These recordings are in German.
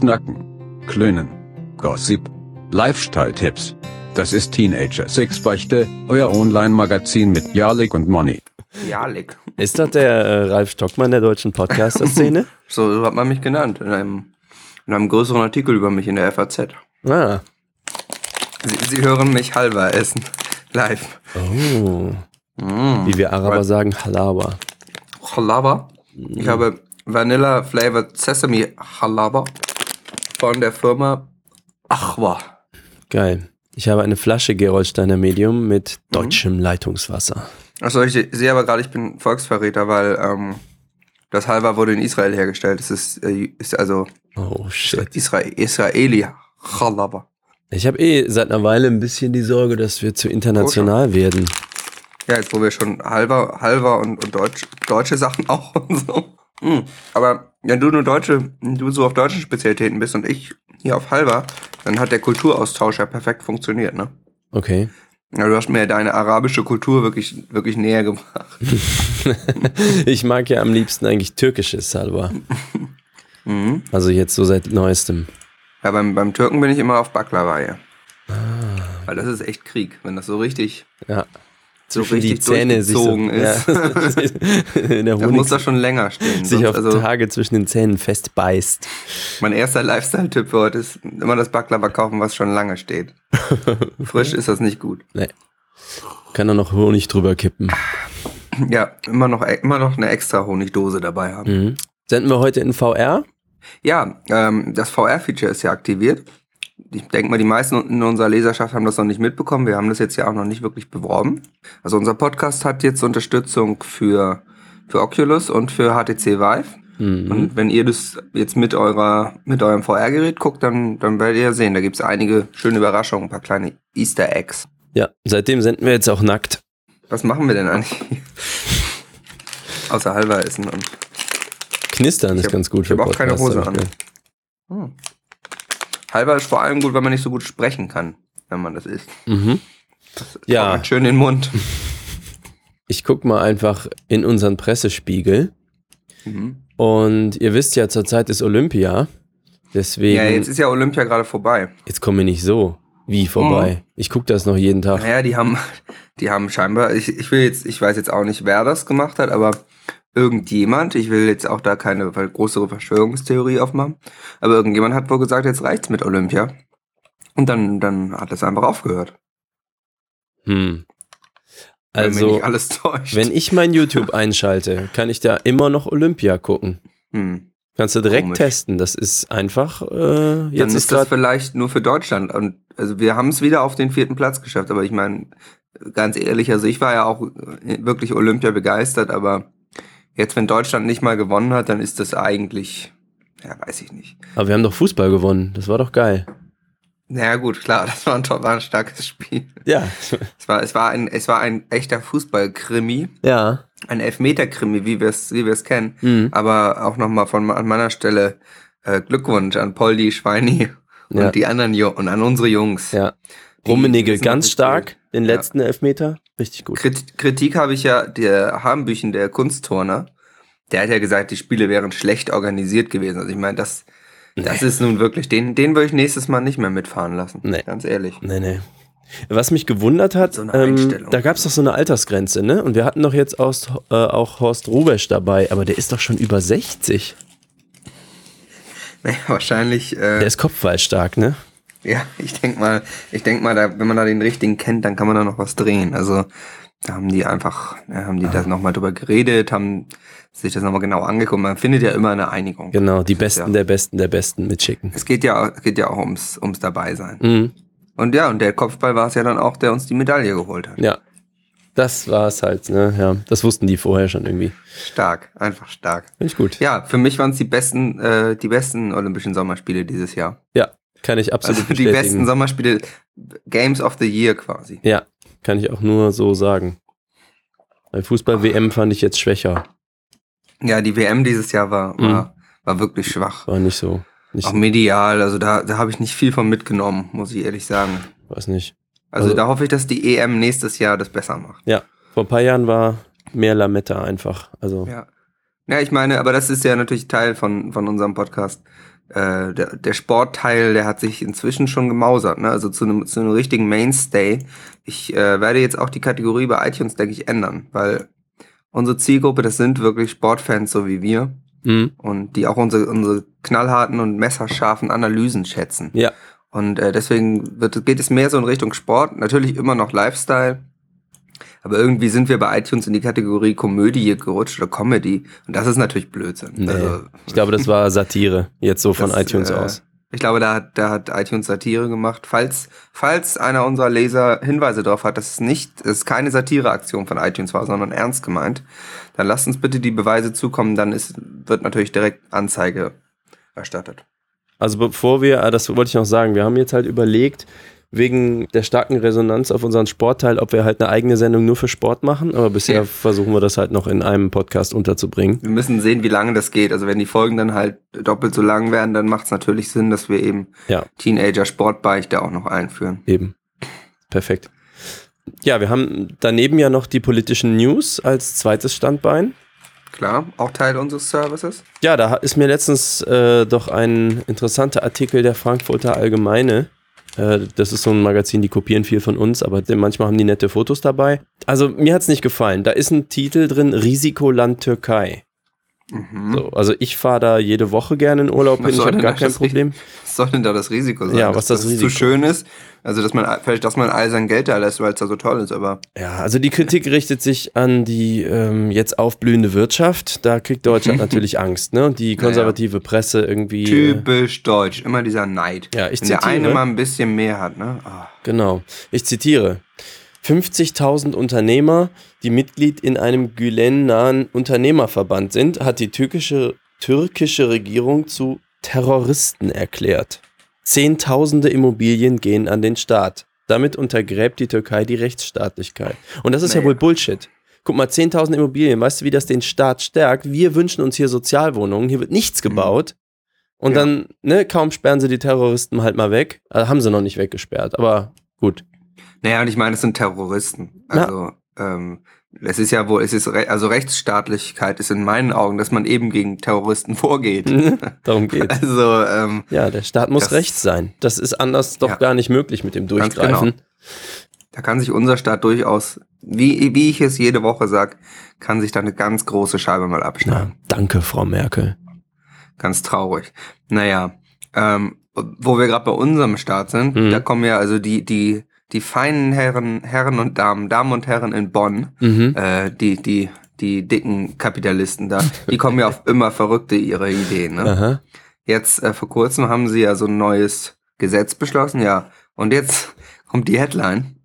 Schnacken, Klönen, Gossip, Lifestyle-Tipps. Das ist Teenager Six Beichte, euer Online-Magazin mit Jalik und Money. Jalik. Ist das der äh, Ralf Stockmann der deutschen Podcaster-Szene? So, hat man mich genannt. In einem, in einem größeren Artikel über mich in der FAZ. ah. Sie, Sie hören mich halber essen. Live. Oh. Mm. Wie wir Araber sagen, Halawa. Halaba. Ich habe Vanilla Flavored Sesame Halaba von der Firma Achwa. Geil. Ich habe eine Flasche Gerolsteiner Medium mit deutschem Leitungswasser. Achso, ich sehe aber gerade, ich bin Volksverräter, weil ähm, das Halva wurde in Israel hergestellt. Es ist, äh, ist also Oh shit. Israel, Israeli Halaba. Ich habe eh seit einer Weile ein bisschen die Sorge, dass wir zu international werden. Ja, jetzt wo wir schon halber, halber und, und Deutsch, deutsche Sachen auch und so. Hm. Aber wenn du nur deutsche, du so auf deutschen Spezialitäten bist und ich hier auf halber, dann hat der Kulturaustausch ja perfekt funktioniert, ne? Okay. Ja, du hast mir deine arabische Kultur wirklich, wirklich näher gebracht. ich mag ja am liebsten eigentlich türkisches Salwa. Mhm. Also jetzt so seit neuestem. Ja, beim, beim Türken bin ich immer auf Baklava, ja. Weil das ist echt Krieg, wenn das so richtig, Ja. So richtig durchgezogen ist. Ja. In der Dann Honig muss das schon länger stehen. sich auf also, Tage zwischen den Zähnen festbeißt. mein erster Lifestyle-Tipp für heute ist, immer das Baklava kaufen, was schon lange steht. Frisch ist das nicht gut. Nee. Kann da noch Honig drüber kippen. Ja, immer noch, immer noch eine extra Honigdose dabei haben. Mhm. Senden wir heute in VR? Ja, ähm, das VR-Feature ist ja aktiviert. Ich denke mal, die meisten in unserer Leserschaft haben das noch nicht mitbekommen. Wir haben das jetzt ja auch noch nicht wirklich beworben. Also unser Podcast hat jetzt Unterstützung für, für Oculus und für HTC Vive. Mhm. Und wenn ihr das jetzt mit eurer, mit eurem VR-Gerät guckt, dann, dann werdet ihr sehen, da gibt's einige schöne Überraschungen, ein paar kleine Easter Eggs. Ja, seitdem senden wir jetzt auch nackt. Was machen wir denn eigentlich? Außer halber essen und. Knistern ist hab- ganz gut ich hab auch keine Hose an. Hm. Halber ist vor allem gut, wenn man nicht so gut sprechen kann, wenn man das isst. Mhm. Ja. Trocknet schön den Mund. Ich guck mal einfach in unseren Pressespiegel. Mhm. Und ihr wisst ja, zurzeit ist Olympia. Deswegen, Ja, jetzt, jetzt ist ja Olympia gerade vorbei. kommen wir nicht so. Wie vorbei? Ich guck das noch jeden Tag. Naja, die haben, die haben scheinbar, ich, ich will jetzt, ich weiß jetzt auch nicht, wer das gemacht hat, aber irgendjemand, ich will jetzt auch da keine größere Verschwörungstheorie aufmachen, aber irgendjemand hat wohl gesagt, jetzt reicht's mit Olympia. Und dann, dann hat es einfach aufgehört. Hm. Also, wenn ich mein YouTube einschalte, kann ich da immer noch Olympia gucken. hm. Kannst du direkt Komisch. testen. Das ist einfach, äh, Dann jetzt ist ist das vielleicht nur für Deutschland. Und also wir haben es wieder auf den vierten Platz geschafft. Aber ich meine, ganz ehrlich, also ich war ja auch äh, wirklich Olympia begeistert, aber jetzt, wenn Deutschland nicht mal gewonnen hat, dann ist das eigentlich, ja, weiß ich nicht. Aber wir haben doch Fußball gewonnen. Das war doch geil. Naja, gut, klar, das war ein, war ein starkes Spiel. Ja. Es war, es war ein, es war ein echter Fußballkrimi, Ja. ein Elfmeter-Krimi, wie wir es, wie kennen. Mhm. Aber auch nochmal von an meiner Stelle äh, Glückwunsch an Poldi, Schweini und Ja. die anderen Ju und an unsere Jungs. Ja. Rummenigge ganz stark. Den Ja. letzten Elfmeter. Richtig gut. Krit Kritik habe ich ja, der Harmbüchen, der Kunstturner, der hat ja gesagt, die Spiele wären schlecht organisiert gewesen. Also ich meine, das, das ist nun wirklich, den, den würde ich nächstes Mal nicht mehr mitfahren lassen. Nee. Ganz ehrlich. Nee, nee. Was mich gewundert hat, So ähm, da gab es doch so eine Altersgrenze, ne? Und wir hatten doch jetzt aus, äh, auch Horst Rubesch dabei, aber der ist doch schon über 60. Naja, wahrscheinlich, Der äh, ist kopfballstark, ne? Ja, ich denk mal, ich denk mal, da, wenn man da den richtigen kennt, dann kann man da noch was drehen. Also, da haben die einfach, ja, haben die Ah. da nochmal drüber geredet, haben sich das nochmal genau angeguckt. Man findet ja immer eine Einigung. Genau, die Das Besten ja, der Besten der Besten mitschicken. Es geht ja, es geht ja auch ums, ums Dabeisein. Mhm. Und ja, und der Kopfball war es ja dann auch, der uns die Medaille geholt hat. Ja. Das war's halt, ne? Ja, das wussten die vorher schon irgendwie. Stark, einfach stark. Finde ich gut. Ja, für mich waren es die besten, äh, die besten Olympischen Sommerspiele dieses Jahr. Ja, kann ich absolut Also die besten bestätigen. Sommerspiele, Games of the Year quasi. Ja, kann ich auch nur so sagen. Bei Fußball-WM fand ich jetzt schwächer. Ja, die WM dieses Jahr war, Mhm. war, war wirklich schwach. War nicht so. Nicht, Auch medial, also da, da habe ich nicht viel von mitgenommen, muss ich ehrlich sagen. weiß nicht. Also, Also- da hoffe ich, dass die EM nächstes Jahr das besser macht. Ja, vor ein paar Jahren war mehr Lametta einfach. Also, Ja. Ja, ich meine, aber das ist ja natürlich Teil von, von unserem Podcast, äh, der, der Sportteil, der hat sich inzwischen schon gemausert, ne? Also zu einem, zu einem richtigen Mainstay. Ich äh, werde jetzt auch die Kategorie bei iTunes, denke ich, ändern, weil unsere Zielgruppe, das sind wirklich Sportfans, so wie wir. Mhm. Und die auch unsere, unsere knallharten und messerscharfen Analysen schätzen. Ja. Und äh, deswegen wird, geht es mehr so in Richtung Sport, natürlich immer noch Lifestyle. Aber irgendwie sind wir bei iTunes in die Kategorie Komödie gerutscht oder Comedy. Und das ist natürlich Blödsinn. Nee. Also, ich glaube, das war Satire, jetzt so von das, iTunes äh, aus. Ich glaube, da hat, da hat iTunes Satire gemacht. Falls, falls einer unserer Leser Hinweise darauf hat, dass es nicht, dass es keine Satireaktion von iTunes war, sondern ernst gemeint, dann lasst uns bitte die Beweise zukommen. Dann ist, wird natürlich direkt Anzeige erstattet. Also bevor wir, ah, das wollte ich noch sagen, wir haben jetzt halt überlegt, wegen der starken Resonanz auf unseren Sportteil, ob wir halt eine eigene Sendung nur für Sport machen, aber bisher Ja. versuchen wir das halt noch in einem Podcast unterzubringen. Wir müssen sehen, wie lange das geht. Also wenn die Folgen dann halt doppelt so lang werden, dann macht es natürlich Sinn, dass wir eben Ja. Teenager Sportbeichte auch noch einführen. Eben. Perfekt. Ja, wir haben daneben ja noch die politischen News als zweites Standbein. Klar, auch Teil unseres Services. Ja, da ist mir letztens äh, doch ein interessanter Artikel der Frankfurter Allgemeine. Äh, das ist so ein Magazin, die kopieren viel von uns, aber manchmal haben die nette Fotos dabei. Also mir hat's nicht gefallen. Da ist ein Titel drin, Risikoland Türkei. Mhm. So, also ich fahre da jede Woche gerne in Urlaub hin, ich habe gar kein Risiko? Problem. Was soll denn da das Risiko sein? Ja, was dass, das dass es Risiko? zu schön ist. Also dass man vielleicht, dass man all sein Geld da lässt, weil es da so toll ist, aber Ja, also die Kritik richtet sich an die ähm, jetzt aufblühende Wirtschaft. Da kriegt Deutschland natürlich Angst, ne? Und die konservative Presse irgendwie. äh, typisch deutsch. Immer dieser Neid. Ja, ich Wenn der zitiere. eine mal ein bisschen mehr hat, ne? Ah. Genau. Ich zitiere. 50.000 Unternehmer, die Mitglied in einem Gülen-nahen Unternehmerverband sind, hat die türkische, türkische Regierung zu Terroristen erklärt. Zehntausende Immobilien gehen an den Staat. Damit untergräbt die Türkei die Rechtsstaatlichkeit. Und das ist ja Naja. wohl Bullshit. Guck mal, 10.000 Immobilien, weißt du, wie das den Staat stärkt? Wir wünschen uns hier Sozialwohnungen, hier wird nichts gebaut. Und Mhm. Ja. dann, ne, kaum sperren sie die Terroristen halt mal weg. Also haben sie noch nicht weggesperrt, aber gut. Naja, und ich meine, es sind Terroristen. Also, ähm, es ist ja wohl, es ist, re also Rechtsstaatlichkeit ist in meinen Augen, dass man eben gegen Terroristen vorgeht. Darum geht's. Also, ähm, Ja, der Staat muss Das- rechts sein. Das ist anders doch Ja. gar nicht möglich mit dem Ganz Durchgreifen. da kann sich unser Staat durchaus, wie, wie ich es jede Woche sag, kann sich da eine ganz große Scheibe mal abschneiden. danke, Frau Merkel. Ganz traurig. Naja, ähm, wo wir gerade bei unserem Staat sind, Mhm. da kommen ja also die, die, die feinen Herren, Herren und Damen, Damen und Herren in Bonn, Mhm. äh, die, die, die dicken Kapitalisten da, die kommen ja auf immer verrückte ihre Ideen. Ne? Aha. Jetzt äh, vor kurzem haben sie ja so ein neues Gesetz beschlossen, ja. Und jetzt kommt die Headline.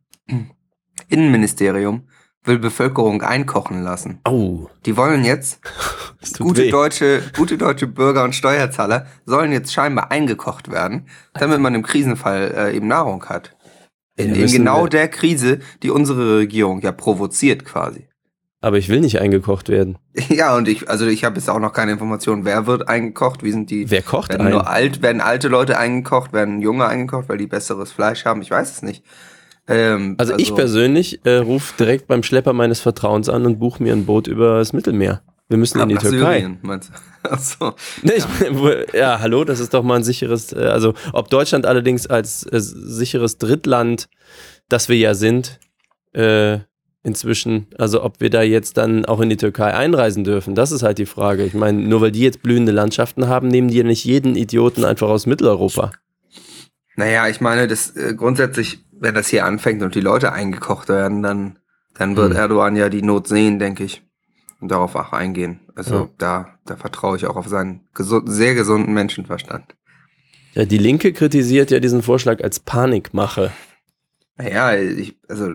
Innenministerium will Bevölkerung einkochen lassen. Au, Die wollen jetzt, gute weh. deutsche, gute deutsche Bürger und Steuerzahler sollen jetzt scheinbar eingekocht werden, damit man im Krisenfall äh, eben Nahrung hat. In, Ja, in genau wir- der Krise, die unsere Regierung ja provoziert quasi. Aber ich will nicht eingekocht werden. Ja, und ich, also ich habe jetzt auch noch keine Informationen, wer wird eingekocht, wie sind die Wer kocht Werden ein? nur alt, werden alte Leute eingekocht, werden junge eingekocht, weil die besseres Fleisch haben? Ich weiß es nicht. Ähm, Also, ich persönlich äh, rufe direkt beim Schlepper meines Vertrauens an und buche mir ein Boot über das Mittelmeer. Wir müssen in die Türkei. Syrien, meinst du? Achso. Ich, wo- ja, hallo, das ist doch mal ein sicheres, äh, also ob Deutschland allerdings als äh, sicheres Drittland, das wir ja sind, äh, inzwischen, also ob wir da jetzt dann auch in die Türkei einreisen dürfen, das ist halt die Frage. Ich meine, nur weil die jetzt blühende Landschaften haben, nehmen die ja nicht jeden Idioten einfach aus Mitteleuropa. Naja, ich meine, das äh, grundsätzlich, wenn das hier anfängt und die Leute eingekocht werden, dann, dann wird Hm. Erdogan ja die Not sehen, denke ich. Darauf auch eingehen. Also Ja. da, da vertraue ich auch auf seinen gesund, sehr gesunden Menschenverstand. Ja, die Linke kritisiert ja diesen Vorschlag als Panikmache. Naja, ich, also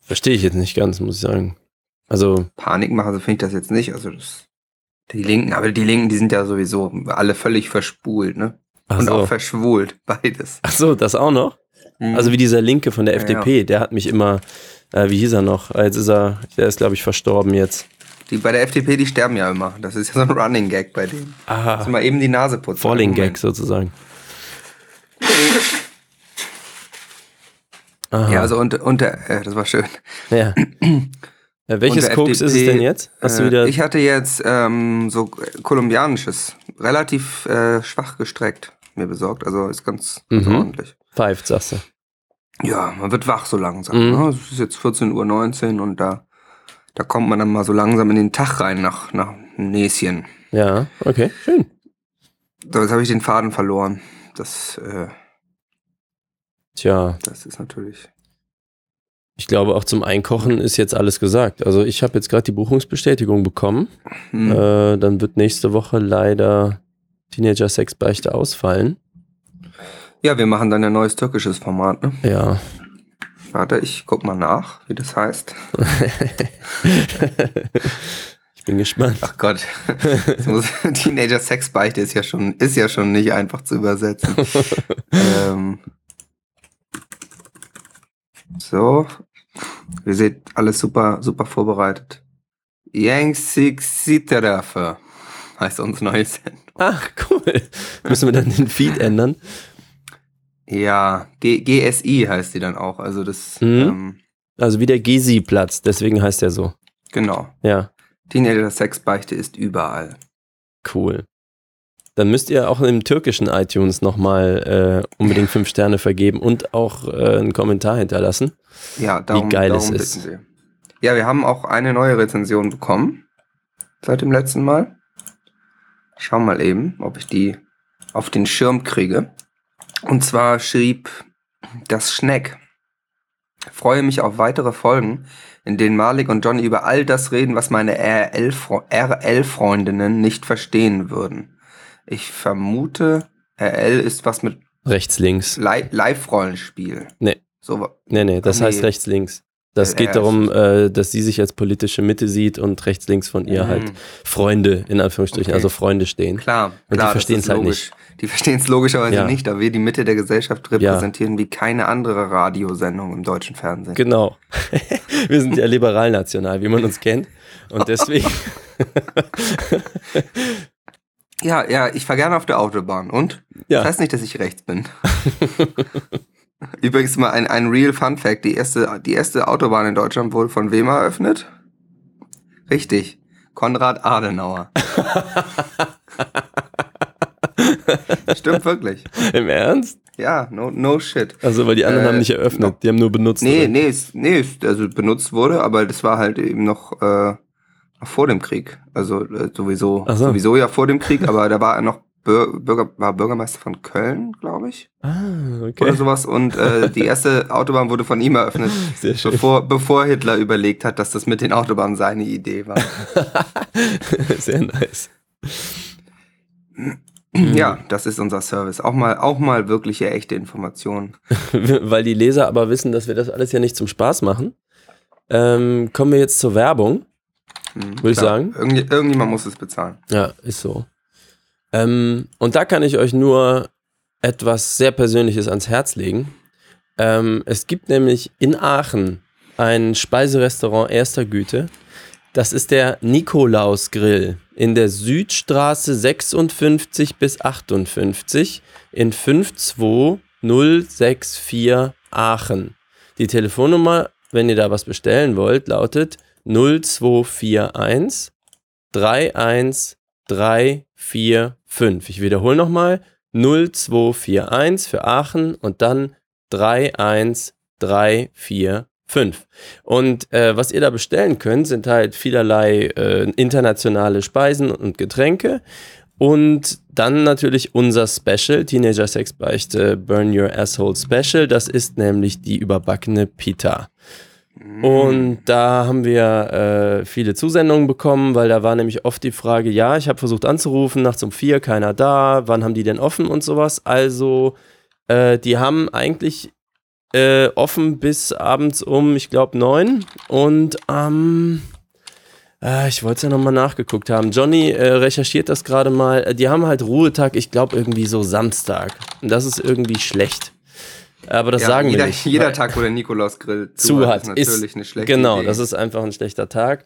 Verstehe ich jetzt nicht ganz, muss ich sagen. Also, Panikmache, so finde ich das jetzt nicht. Also das, die Linken, aber die Linken, die sind ja sowieso alle völlig verspult, ne? ach Und so. auch verschwult, beides. Ach so, das auch noch? Mhm. Also wie dieser Linke von der Ja, FDP, der hat mich immer, äh, wie hieß er noch? Äh, Jetzt ist er, der ist glaube ich verstorben jetzt. die bei der FDP, die sterben ja immer. Das ist ja so ein Running Gag bei denen. Aha, Lass mal eben die Nase putzen. Falling. Gag sozusagen. Aha. Ja, also unter, unter äh, das war schön. ja. Äh, welches unter Koks ist es denn jetzt? Hast du Äh, wieder, ich hatte jetzt ähm, so kolumbianisches relativ äh, schwach gestreckt mir besorgt. Also ist ganz, ganz Mhm. ordentlich. Pfeift, sagst du. Ja, man wird wach so langsam. Mhm. Ne? Es ist jetzt 14.19 Uhr und da, da kommt man dann mal so langsam in den Tag rein nach, nach Näschen. Ja, okay, schön. So, jetzt habe ich den Faden verloren. Das, äh, Tja, das ist natürlich. ich glaube auch zum Einkochen ist jetzt alles gesagt. Also ich habe jetzt gerade die Buchungsbestätigung bekommen. Hm. Äh, dann wird nächste Woche leider Teenager Sex Beichte ausfallen. Ja, wir machen dann ein neues türkisches Format. Ne? Ja. Warte, ich guck mal nach, wie das heißt. ich bin gespannt. Ach Gott, Teenager Sexbeichte ist ja schon, ist ja schon nicht einfach zu übersetzen. ähm, so, ihr seht alles super, super vorbereitet. Yang Six Siterafe heißt uns neues Sendung. Ach, cool. Müssen wir dann den Feed ändern? Ja, G GSI heißt die dann auch. Also das, Mhm. ähm, Also wie der Gesi-Platz, deswegen heißt er so. genau. Ja, Teenager Sexbeichte ist überall. cool. Dann müsst ihr auch im türkischen iTunes nochmal äh, unbedingt fünf Sterne vergeben und auch äh, einen Kommentar hinterlassen. Ja, darum, geil darum es ist. Ja, wir haben auch eine neue Rezension bekommen seit dem letzten Mal. Ich schau mal eben, ob ich die auf den Schirm kriege. Und zwar schrieb das Schneck. Freue mich auf weitere Folgen, in denen Malik und Johnny über all das reden, was meine RL-Freundinnen nicht verstehen würden. Ich vermute, RL ist was mit Rechts, links. Li Live-Rollenspiel. Nee. So, Nee, nee, das Nee. heißt rechts, links. Das Ja, geht ja, darum, äh, dass sie sich als politische Mitte sieht und rechts, links von ihr halt Mhm. Freunde, in Anführungsstrichen, Okay. also Freunde stehen. Klar, Und die klar, das verstehen's ist halt logisch. Die verstehen es logischerweise Ja. nicht, da wir die Mitte der Gesellschaft repräsentieren wie keine andere Radiosendung im deutschen Fernsehen. Genau. Wir sind ja liberal-national, wie man uns kennt. Und deswegen, Ja, ja, ich fahre gerne auf der Autobahn. Und? ja, Das heißt nicht, dass ich rechts bin. Übrigens mal ein, ein Real Fun Fact. Die erste, die erste Autobahn in Deutschland wurde von wem eröffnet? Richtig. Konrad Adenauer. Stimmt wirklich. im Ernst? Ja, no, no shit. Also, weil die anderen Äh, haben nicht eröffnet, die haben nur benutzt. Nee, oder? nee, es, nee, also benutzt wurde, aber das war halt eben noch, äh, vor dem Krieg. Also äh, sowieso, so. sowieso ja vor dem Krieg, aber da war er noch Bürger, war Bürgermeister von Köln, glaube ich, Ah, oder okay. sowas. Und äh, die erste Autobahn wurde von ihm eröffnet, Sehr schön. bevor, bevor Hitler überlegt hat, dass das mit den Autobahnen seine Idee war. Sehr nice. ja, das ist unser Service. Auch mal, auch mal wirkliche echte Informationen. Weil die Leser aber wissen, dass wir das alles ja nicht zum Spaß machen. Ähm, kommen wir jetzt zur Werbung. Hm, Würde ich sagen. Irgend, irgendjemand muss es bezahlen. Ja, ist so. Ähm, und da kann ich euch nur etwas sehr Persönliches ans Herz legen. Ähm, es gibt nämlich in Aachen ein Speiserestaurant erster Güte. Das ist der Nikolaus Grill in der Südstraße 56 bis 58 in 52064 Aachen. Die Telefonnummer, wenn ihr da was bestellen wollt, lautet 0241 31345. Ich wiederhole nochmal 0241 für Aachen und dann 31345. Und äh, was ihr da bestellen könnt, sind halt vielerlei äh, internationale Speisen und Getränke. Und dann natürlich unser Special, Teenager Sex Beichte Burn Your Asshole Special. Das ist nämlich die überbackene Pita. Und da haben wir äh, viele Zusendungen bekommen, weil da war nämlich oft die Frage, ja, ich habe versucht anzurufen, nachts um vier, keiner da, wann haben die denn offen und sowas. Also, äh, die haben eigentlich äh, offen bis abends um, ich glaube, neun. Und am, äh, ich wollte es ja nochmal nachgeguckt haben. Johnny äh, recherchiert das gerade mal. Die haben halt Ruhetag, ich glaube, irgendwie so Samstag. Und das ist irgendwie schlecht. Aber das Ja, sagen jeder, wir nicht. Jeder Tag, wo der Nikolaus-Grill zu hat, ist natürlich eine schlechte Genau, Idee. das ist einfach ein schlechter Tag.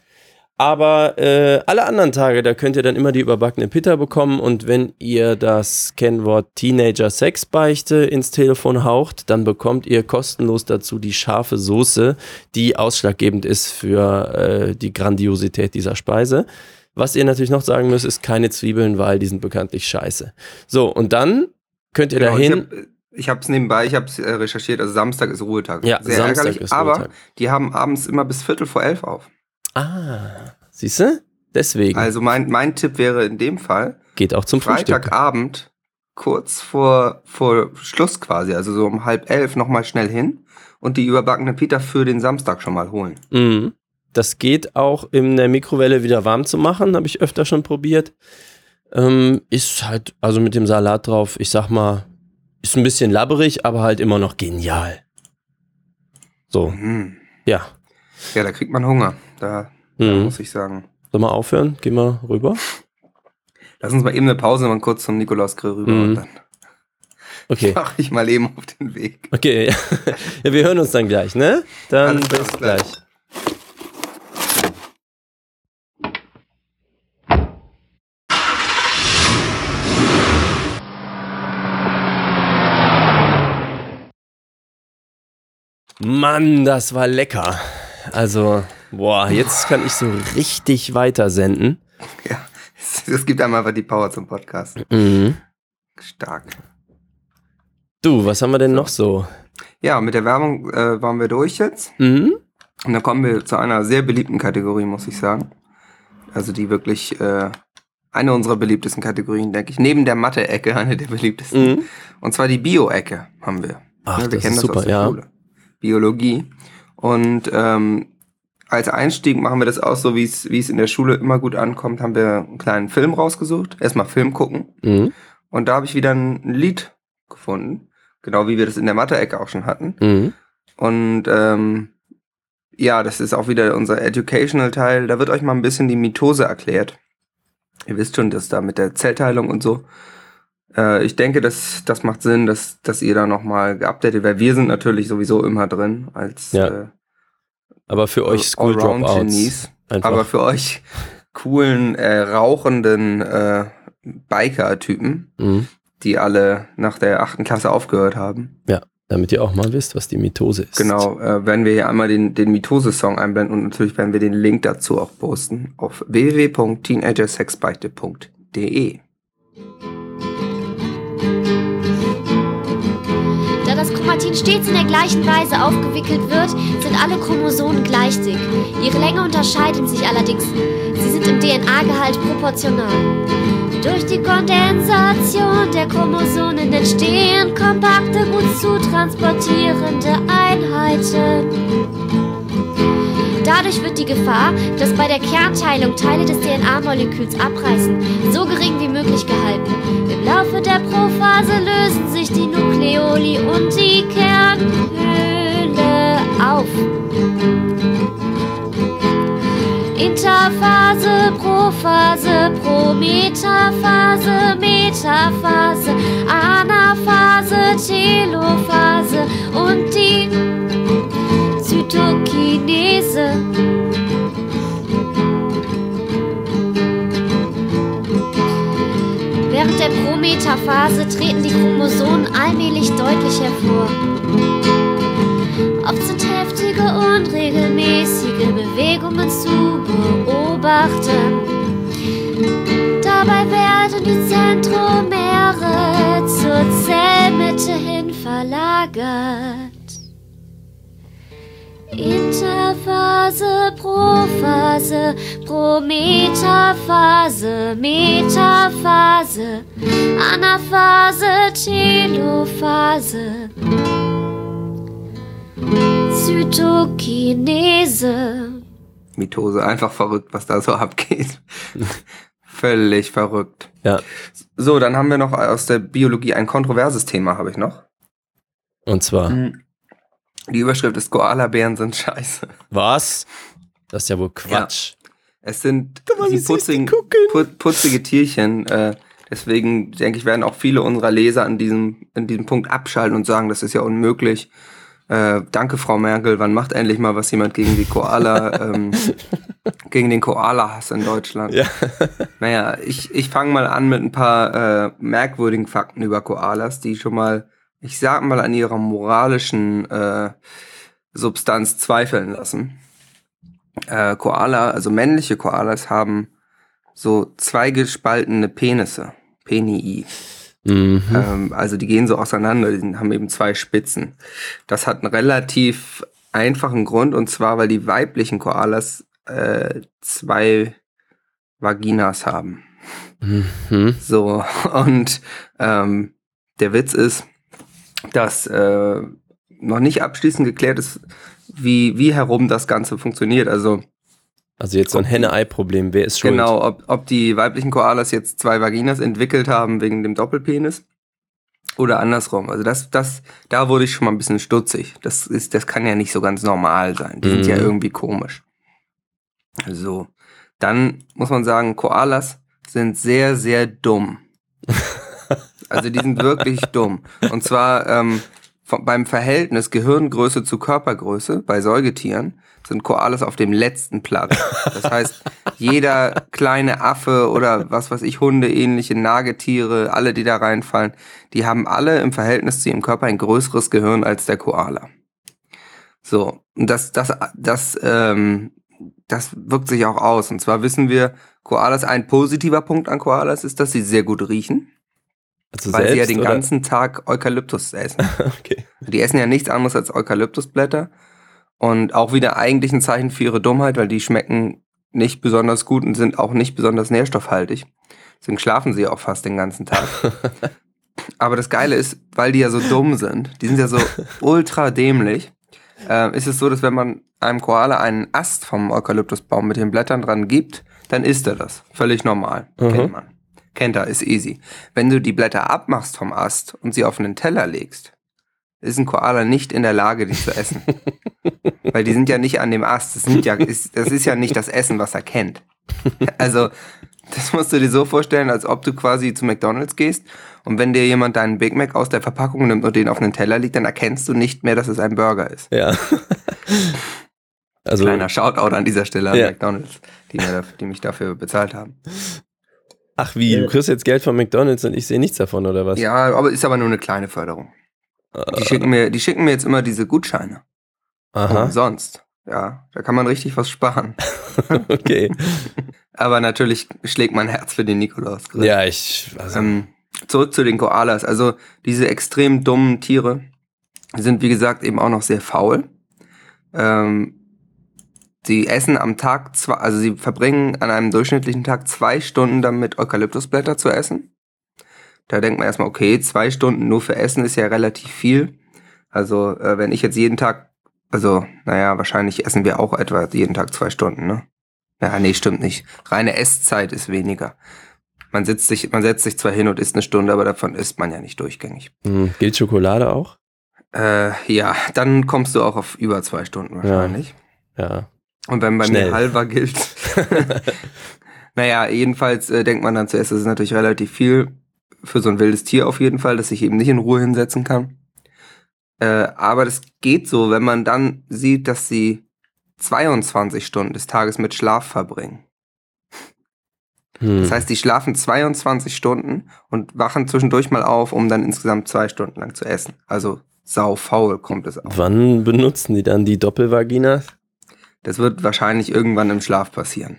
Aber äh, alle anderen Tage, da könnt ihr dann immer die überbackene Pitta bekommen und wenn ihr das Kennwort Teenager Sexbeichte ins Telefon haucht, dann bekommt ihr kostenlos dazu die scharfe Soße, die ausschlaggebend ist für äh, die Grandiosität dieser Speise. Was ihr natürlich noch sagen müsst, ist keine Zwiebeln, weil die sind bekanntlich scheiße. So, und dann könnt ihr Genau, dahin. Ich habe es nebenbei, ich habe es äh, recherchiert, also Samstag ist Ruhetag. Ja, Sehr Samstag ärgerlich, ist aber Ruhetag. die haben abends immer bis Viertel vor elf auf. Ah, siehst du? Deswegen. Also mein, mein Tipp wäre in dem Fall, Geht auch zum Frühstück. Freitagabend, kurz vor, vor Schluss quasi, also so um halb elf nochmal schnell hin und die überbackene Pita für den Samstag schon mal holen. Mhm. Das geht auch in der Mikrowelle wieder warm zu machen, habe ich öfter schon probiert. Ähm, ist halt, also mit dem Salat drauf, ich sag mal, ist ein bisschen labberig, aber halt immer noch genial. So, Mhm. ja. Ja, da kriegt man Hunger. Da, da Mhm. muss ich sagen. Sollen wir aufhören? Gehen wir rüber? Lass uns mal eben eine Pause mal kurz zum Nikolausgrill rüber Mhm. und dann Okay. mache ich mal eben auf den Weg. Okay, ja, wir hören uns dann gleich, ne? Dann Alles bis gleich. gleich. Mann, das war lecker. Also, boah, jetzt kann ich so richtig weitersenden. Ja, es, gibt einem einfach die Power zum Podcast. Mhm. Stark. Du, was haben wir denn noch so? Ja, mit der Werbung äh, waren wir durch jetzt. Mhm. Und dann kommen wir zu einer sehr beliebten Kategorie, muss ich sagen. Also die wirklich äh, eine unserer beliebtesten Kategorien, denke ich. Neben der Mathe-Ecke eine der beliebtesten. Mhm. Und zwar die Bio-Ecke haben wir. Ach, Ja, wir das ist super, ja. Biologie. Und ähm, als Einstieg machen wir das auch so, wie es wie es in der Schule immer gut ankommt, haben wir einen kleinen Film rausgesucht. Erstmal Film gucken. Mhm. Und da habe ich wieder ein Lied gefunden. Genau wie wir das in der Mathe-Ecke auch schon hatten. Mhm. Und ähm, ja, das ist auch wieder unser Educational-Teil. Da wird euch mal ein bisschen die Mitose erklärt. Ihr wisst schon, dass da mit der Zellteilung und so. Äh, ich denke, das, das macht Sinn, dass, dass ihr da nochmal geupdatet werdet. Wir sind natürlich sowieso immer drin als Ja. äh, Aber für euch School Dropouts. Aber für euch coolen, äh, rauchenden äh, Biker-Typen, Mhm. die alle nach der achten Klasse aufgehört haben. Damit ihr auch mal wisst, was die Mitose ist. Genau, äh, werden wir hier einmal den, den Mitose-Song einblenden und natürlich werden wir den Link dazu auch posten auf www.teenagersexbeichte.de. Da das Chromatin stets in der gleichen Weise aufgewickelt wird, sind alle Chromosomen gleich dick. Ihre Länge unterscheiden sich allerdings. Sie sind im DNA-Gehalt proportional. Durch die Kondensation der Chromosomen entstehen kompakte, gut zu transportierende Einheiten. Dadurch wird die Gefahr, dass bei der Kernteilung Teile des DNA-Moleküls abreißen, so gering wie möglich gehalten. Im Laufe der Prophase lösen sich die Nukleoli und die Kernhülle auf. Interphase, Prophase, Prometaphase, Metaphase, Anaphase, Telophase Zytokinese. Während der Prometaphase treten die Chromosomen allmählich deutlich hervor. Oft sind heftige und regelmäßige Bewegungen zu beobachten. Dabei werden die Zentromere zur Zellmitte hin verlagert. Interphase, Prophase, Prometaphase, Metaphase, Anaphase, Telophase, Zytokinese. Mitose, einfach verrückt, was da so abgeht. Völlig verrückt. Ja. So, dann haben wir noch aus der Biologie ein kontroverses Thema, habe ich noch. Und zwar, Mhm. Die Überschrift ist Koalabären sind scheiße. was? Das ist ja wohl Quatsch. Es sind Guck mal, die putzigen, gucken. pu- putzige Tierchen. Äh, deswegen denke ich, werden auch viele unserer Leser an diesem, an diesem Punkt abschalten und sagen, das ist ja unmöglich. Äh, danke, Frau Merkel. Wann macht endlich mal was jemand gegen die Koala, ähm, gegen den Koala-Hass in Deutschland? Ja. Naja, ich, ich fange mal an mit ein paar äh, merkwürdigen Fakten über Koalas, die schon mal, ich sag mal, an ihrer moralischen äh, Substanz zweifeln lassen. Äh, Koala, also männliche Koalas haben so zwei gespaltene Penisse. Penii. Mhm. Ähm, also die gehen so auseinander, die haben eben zwei Spitzen. Das hat einen relativ einfachen Grund und zwar, weil die weiblichen Koalas äh, zwei Vaginas haben. Mhm. So, und ähm, der Witz ist, dass äh, noch nicht abschließend geklärt ist, wie, wie herum das Ganze funktioniert. Also Also jetzt so ein Henne-Ei-Problem. Wer ist schuld? Genau, ob, ob die weiblichen Koalas jetzt zwei Vaginas entwickelt haben wegen dem Doppelpenis oder andersrum. Also das, das, da wurde ich schon mal ein bisschen stutzig. Das ist, das kann ja nicht so ganz normal sein. Die sind ja Mhm. irgendwie komisch. So. Dann muss man sagen, Koalas sind sehr, sehr dumm. Also die sind wirklich dumm. Und zwar ähm, vom, beim Verhältnis Gehirngröße zu Körpergröße bei Säugetieren sind Koalas auf dem letzten Platz. Das heißt, jeder kleine Affe oder was weiß ich, Hunde, ähnliche Nagetiere, alle, die da reinfallen, die haben alle im Verhältnis zu ihrem Körper ein größeres Gehirn als der Koala. So, und das, das, das, ähm, das wirkt sich auch aus. Und zwar wissen wir, Koalas, ein positiver Punkt an Koalas ist, dass sie sehr gut riechen, Also weil sie ja selbst den oder? ganzen Tag Eukalyptus essen. Okay. Die essen ja nichts anderes als Eukalyptusblätter. Und auch wieder eigentlich ein Zeichen für ihre Dummheit, weil die schmecken nicht besonders gut und sind auch nicht besonders nährstoffhaltig. Deswegen schlafen sie auch fast den ganzen Tag. Aber das Geile ist, weil die ja so dumm sind, die sind ja so ultra dämlich, äh, ist es so, dass wenn man einem Koala einen Ast vom Eukalyptusbaum mit den Blättern dran gibt, dann isst er das. Völlig normal. Mhm. Kennt man. Kennt er, ist easy. Wenn du die Blätter abmachst vom Ast und sie auf einen Teller legst, ist ein Koala nicht in der Lage, die zu essen. Weil die sind ja nicht an dem Ast. Das, ja, ist, das ist ja nicht das Essen, was er kennt. Also, das musst du dir so vorstellen, als ob du quasi zu McDonalds gehst und wenn dir jemand deinen Big Mac aus der Verpackung nimmt und den auf einen Teller legt, dann erkennst du nicht mehr, dass es ein Burger ist. Ja. Also, Kleiner Shoutout an dieser Stelle an Ja. McDonalds, die, daf- die mich dafür bezahlt haben. Ach wie, du kriegst jetzt Geld von McDonalds und ich sehe nichts davon, oder was? Ja, aber ist aber nur eine kleine Förderung. Die schicken mir, die schicken mir jetzt immer diese Gutscheine. Aha, Umsonst. Ja, da kann man richtig was sparen. okay. Aber natürlich schlägt mein Herz für den Nikolaus. Ja, ich, also, Ähm, zurück zu den Koalas. Also diese extrem dummen Tiere sind wie gesagt eben auch noch sehr faul. Ähm, sie essen am Tag zwei, also sie verbringen an einem durchschnittlichen Tag zwei Stunden damit, Eukalyptusblätter zu essen. Da denkt man erstmal, okay, zwei Stunden nur für Essen ist ja relativ viel. Also äh, wenn ich jetzt jeden Tag, also naja, wahrscheinlich essen wir auch etwa jeden Tag zwei Stunden, ne? Ja, nee, stimmt nicht. Reine Esszeit ist weniger. Man sitzt sich, man setzt sich zwar hin und isst eine Stunde, aber davon isst man ja nicht durchgängig. hm, gilt Schokolade auch? Äh, ja, dann kommst du auch auf über zwei Stunden wahrscheinlich. Ja. Und wenn bei Schnell. mir halber gilt. naja, jedenfalls äh, denkt man dann zuerst, das ist natürlich relativ viel für so ein wildes Tier auf jeden Fall, das sich eben nicht in Ruhe hinsetzen kann. Äh, aber das geht so, wenn man dann sieht, dass sie 22 Stunden des Tages mit Schlaf verbringen. Hm. Das heißt, die schlafen 22 Stunden und wachen zwischendurch mal auf, um dann insgesamt zwei Stunden lang zu essen. Also sau faul kommt es auf. Wann benutzen die dann die Doppelvaginas? Das wird wahrscheinlich irgendwann im Schlaf passieren.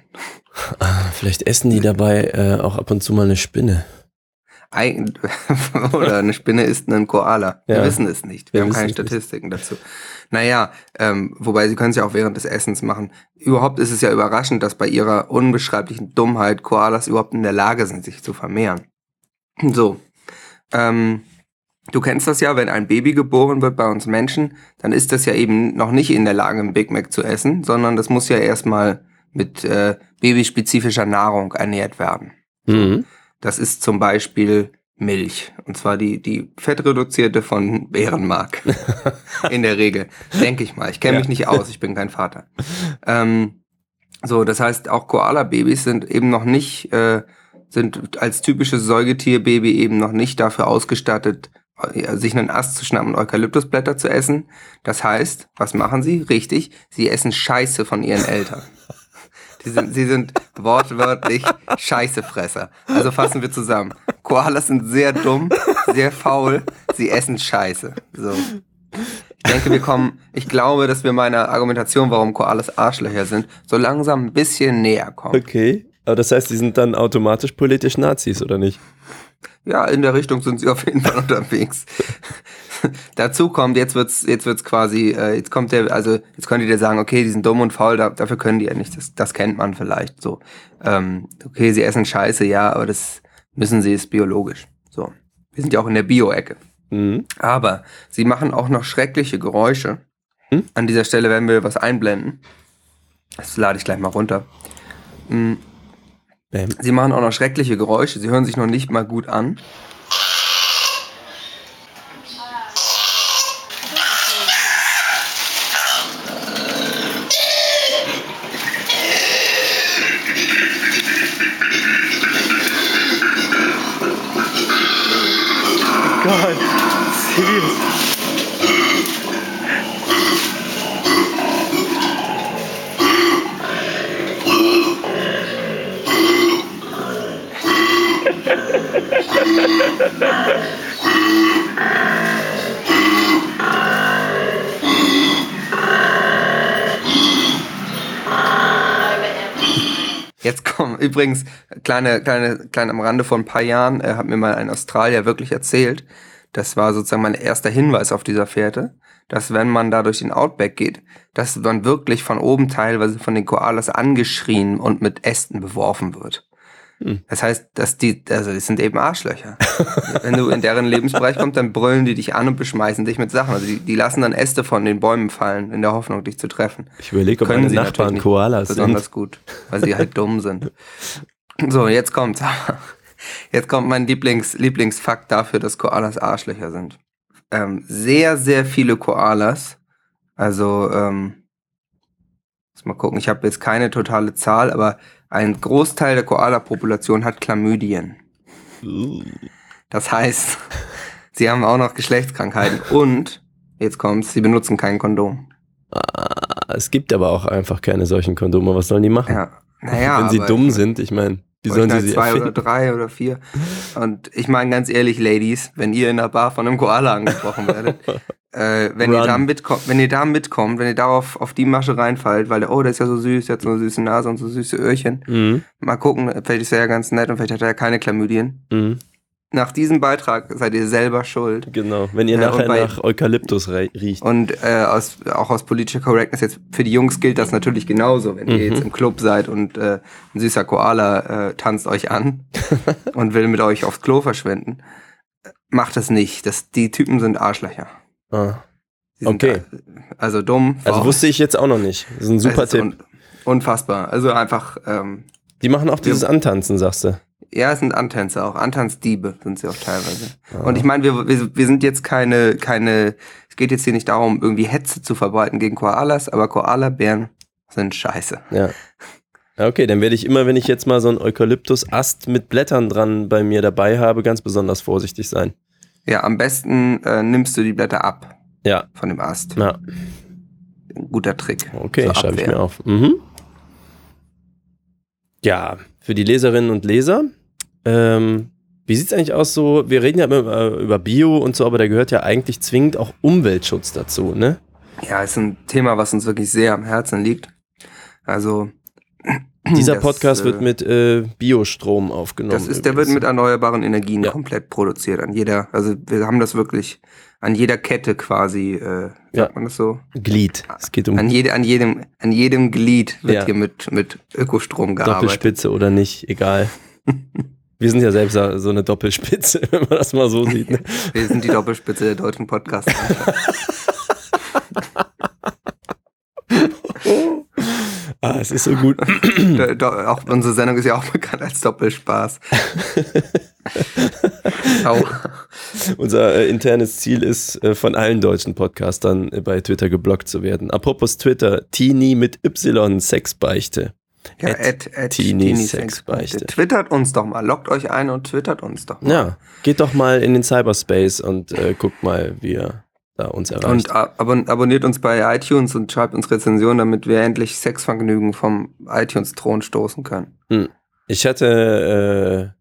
Ah, vielleicht essen die dabei äh, auch ab und zu mal eine Spinne. Eig Oder eine Spinne ist ein Koala. Wir Ja. wissen es nicht. Wir, Wir haben keine es nicht. Statistiken dazu. Naja, ähm, wobei sie können es ja auch während des Essens machen. Überhaupt ist es ja überraschend, dass bei ihrer unbeschreiblichen Dummheit Koalas überhaupt in der Lage sind, sich zu vermehren. So. Ähm, du kennst das ja, wenn ein Baby geboren wird bei uns Menschen, dann ist das ja eben noch nicht in der Lage, ein Big Mac zu essen, sondern das muss ja erstmal mit äh, babyspezifischer Nahrung ernährt werden. Mhm. Das ist zum Beispiel Milch. Und zwar die, die fettreduzierte von Bärenmark. In der Regel. Denke ich mal. Ich kenne Ja. mich nicht aus, ich bin kein Vater. Ähm, so, das heißt, auch Koala-Babys sind eben noch nicht, äh, sind als typisches Säugetierbaby eben noch nicht dafür ausgestattet, sich einen Ast zu schnappen und Eukalyptusblätter zu essen. Das heißt, was machen sie? Richtig, sie essen Scheiße von ihren Eltern. Sie sind, sie sind wortwörtlich Scheißefresser. Also fassen wir zusammen. Koalas sind sehr dumm, sehr faul, sie essen Scheiße. So. Ich denke, wir kommen, ich glaube, dass wir meiner Argumentation, warum Koalas Arschlöcher sind, so langsam ein bisschen näher kommen. Okay. Aber das heißt, die sind dann automatisch politisch Nazis, oder nicht? Ja, in der Richtung sind sie auf jeden Fall unterwegs. Dazu kommt, jetzt wird's, jetzt wird's quasi, äh, jetzt kommt der, also jetzt könnt ihr sagen, okay, die sind dumm und faul, da, dafür können die ja nicht. Das, das kennt man vielleicht so. Ähm, okay, sie essen Scheiße, ja, aber das müssen sie, ist biologisch. So. Wir sind ja auch in der Bio-Ecke. Mhm. Aber sie machen auch noch schreckliche Geräusche. Hm? An dieser Stelle werden wir was einblenden. Das lade ich gleich mal runter. Bam. Sie machen auch noch schreckliche Geräusche. Sie hören sich noch nicht mal gut an. Übrigens, kleine, kleine, kleine am Rande vor ein paar Jahren, äh, hat mir mal ein Australier wirklich erzählt, das war sozusagen mein erster Hinweis auf dieser Fährte, dass wenn man da durch den Outback geht, dass man wirklich von oben teilweise von den Koalas angeschrien und mit Ästen beworfen wird. Hm. Das heißt, dass die, also das sind eben Arschlöcher. wenn du in deren Lebensbereich kommst, dann brüllen die dich an und beschmeißen dich mit Sachen. Also die, die lassen dann Äste von den Bäumen fallen, in der Hoffnung, dich zu treffen. Ich überlege, ob Können meine Nachbarn Koalas besonders sind. gut, weil sie halt dumm sind. So, jetzt kommt's. Jetzt kommt mein Lieblings, Lieblingsfakt dafür, dass Koalas Arschlöcher sind. Ähm, sehr, sehr viele Koalas, also, ähm, muss mal gucken, ich habe jetzt keine totale Zahl, aber ein Großteil der Koala-Population hat Chlamydien. Das heißt, sie haben auch noch Geschlechtskrankheiten und, jetzt kommt's, sie benutzen kein Kondom. Ah, es gibt aber auch einfach keine solchen Kondome. Was sollen die machen? Ja, naja, Wenn sie dumm sind, ich meine, wie Sollen sie sie zwei oder erfinden? drei oder vier. Und ich meine ganz ehrlich, Ladies, wenn ihr in der Bar von einem Koala angesprochen werdet, äh, wenn ihr da mitkommt, wenn ihr da mitkommt, wenn ihr darauf auf die Masche reinfallt, weil der, oh, der ist ja so süß, der hat so eine süße Nase und so süße Öhrchen. Mhm. Mal gucken, vielleicht ist er ja ganz nett und vielleicht hat er ja keine Chlamydien. Mhm. Nach diesem Beitrag seid ihr selber schuld. Genau, wenn ihr Ja, nachher bei- nach Eukalyptus riecht. Und äh, aus, auch aus politischer Correctness jetzt für die Jungs gilt das natürlich genauso. Wenn ihr Mhm. jetzt im Club seid und äh, ein süßer Koala äh, tanzt euch an und will mit euch aufs Klo verschwinden, äh, macht das nicht. Das, die Typen sind Arschlöcher. Ah. Okay. da- Also dumm. Also faul. wusste ich jetzt auch noch nicht. Das ist ein super Tipp. un unfassbar. Also einfach, ähm, Die machen auch dieses Antanzen, sagst du. ja, es sind Antänzer auch. Antanzdiebe sind sie auch teilweise. Und ich meine, wir, wir, wir sind jetzt keine, keine, es geht jetzt hier nicht darum, irgendwie Hetze zu verbreiten gegen Koalas, aber Koalabären sind scheiße. Ja, Okay, dann werde ich immer, wenn ich jetzt mal so einen Eukalyptus-Ast mit Blättern dran bei mir dabei habe, ganz besonders vorsichtig sein. Ja, am besten äh, nimmst du die Blätter ab Ja, von dem Ast. ja. Ein guter Trick. Okay, schreibe ich mir auf. Mhm. Ja, für die Leserinnen und Leser. Ähm, wie sieht es eigentlich aus so? Wir reden ja immer über, über Bio und so, aber da gehört ja eigentlich zwingend auch Umweltschutz dazu, ne? Ja, ist ein Thema, was uns wirklich sehr am Herzen liegt. Also Dieser das, Podcast äh, wird mit äh, Biostrom aufgenommen. Das ist, der wird mit erneuerbaren Energien Ja. komplett produziert. An jeder, also wir haben das wirklich an jeder Kette quasi, äh, sagt Ja. man das so? Glied. Es geht um An, jede, an, jedem, an jedem Glied wird Ja. hier mit, mit Ökostrom gearbeitet. Doppelspitze oder nicht, egal. Wir sind ja selbst so eine Doppelspitze, wenn man das mal so sieht. Ne? Wir sind die Doppelspitze der deutschen Podcasts. Ah, es ist so gut. Do- do- auch unsere Sendung ist ja auch bekannt als Doppelspaß. Unser äh, internes Ziel ist, äh, von allen deutschen Podcastern äh, bei Twitter geblockt zu werden. Apropos Twitter, Tini mit Y, Sexbeichte. Ja, At at, at Teenie Teenie Sexbeichte. Sexbeichte. Twittert uns doch mal, lockt euch ein und twittert uns doch mal. Ja, geht doch mal in den Cyberspace und äh, guckt mal, wie ihr da uns erreicht. Und ab abon abonniert uns bei iTunes und schreibt uns Rezensionen, damit wir endlich Sexvergnügen vom iTunes-Thron stoßen können. Ich hatte,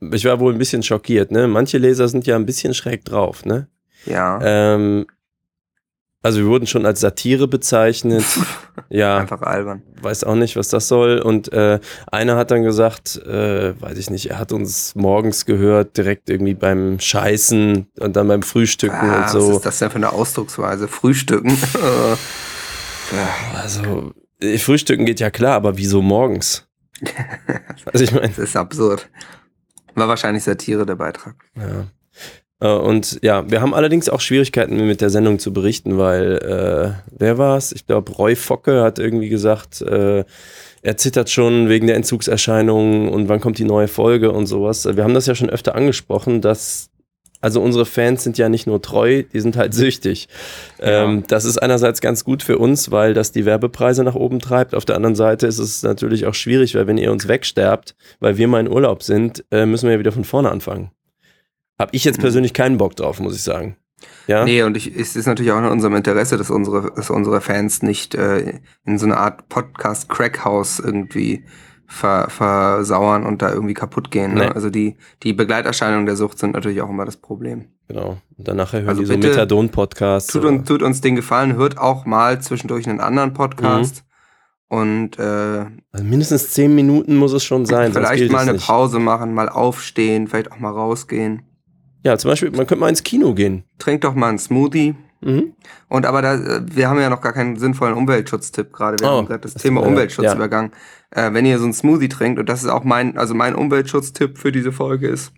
äh, ich war wohl ein bisschen schockiert, ne? Manche Leser sind ja ein bisschen schräg drauf, ne? Ja. Ähm, Also wir wurden schon als Satire bezeichnet. ja, Einfach albern. weiß auch nicht, was das soll. Und äh, einer hat dann gesagt, äh, weiß ich nicht, er hat uns morgens gehört, direkt irgendwie beim Scheißen und dann beim Frühstücken Ah, und so. Was ist das denn für eine Ausdrucksweise? Frühstücken. Also, äh, Frühstücken geht ja klar, aber wieso morgens? Also ich meine, das ist absurd. War wahrscheinlich Satire der Beitrag. ja. Äh, Und ja, wir haben allerdings auch Schwierigkeiten mit der Sendung zu berichten, weil äh, wer war's? Ich glaube, Roy Focke hat irgendwie gesagt, äh, er zittert schon wegen der Entzugserscheinungen und wann kommt die neue Folge und sowas. Wir haben das ja schon öfter angesprochen, dass also unsere Fans sind ja nicht nur treu, die sind halt süchtig. Ähm, das ist einerseits ganz gut für uns, weil das die Werbepreise nach oben treibt. Auf der anderen Seite ist es natürlich auch schwierig, weil wenn ihr uns wegsterbt, weil wir mal in Urlaub sind, äh, müssen wir ja wieder von vorne anfangen. Hab ich jetzt persönlich keinen Bock drauf, muss ich sagen. Ja, Nee, und ich, es ist natürlich auch in unserem Interesse, dass unsere, dass unsere Fans nicht äh, in so eine Art Podcast-Crackhouse irgendwie ver, versauern und da irgendwie kaputt gehen. Ne? Nee. Also die, die Begleiterscheinungen der Sucht sind natürlich auch immer das Problem. genau. Und dann nachher hören Also die so Methadon-Podcasts. Tut, uns, tut uns den Gefallen, hört auch mal zwischendurch einen anderen Podcast. Mhm. Und äh, Also mindestens zehn Minuten muss es schon sein. vielleicht mal eine nicht. Pause machen, mal aufstehen, vielleicht auch mal rausgehen. Ja, zum Beispiel, man könnte mal ins Kino gehen. Trink doch mal einen Smoothie. Mhm. Und aber da, äh, wir haben ja noch gar keinen sinnvollen Umweltschutztipp gerade. Wir Oh, haben gerade das das Thema mir leid. Umweltschutz Ja. übergangen. Äh, wenn ihr so einen Smoothie trinkt, und das ist auch mein, also mein Umweltschutztipp für diese Folge ist,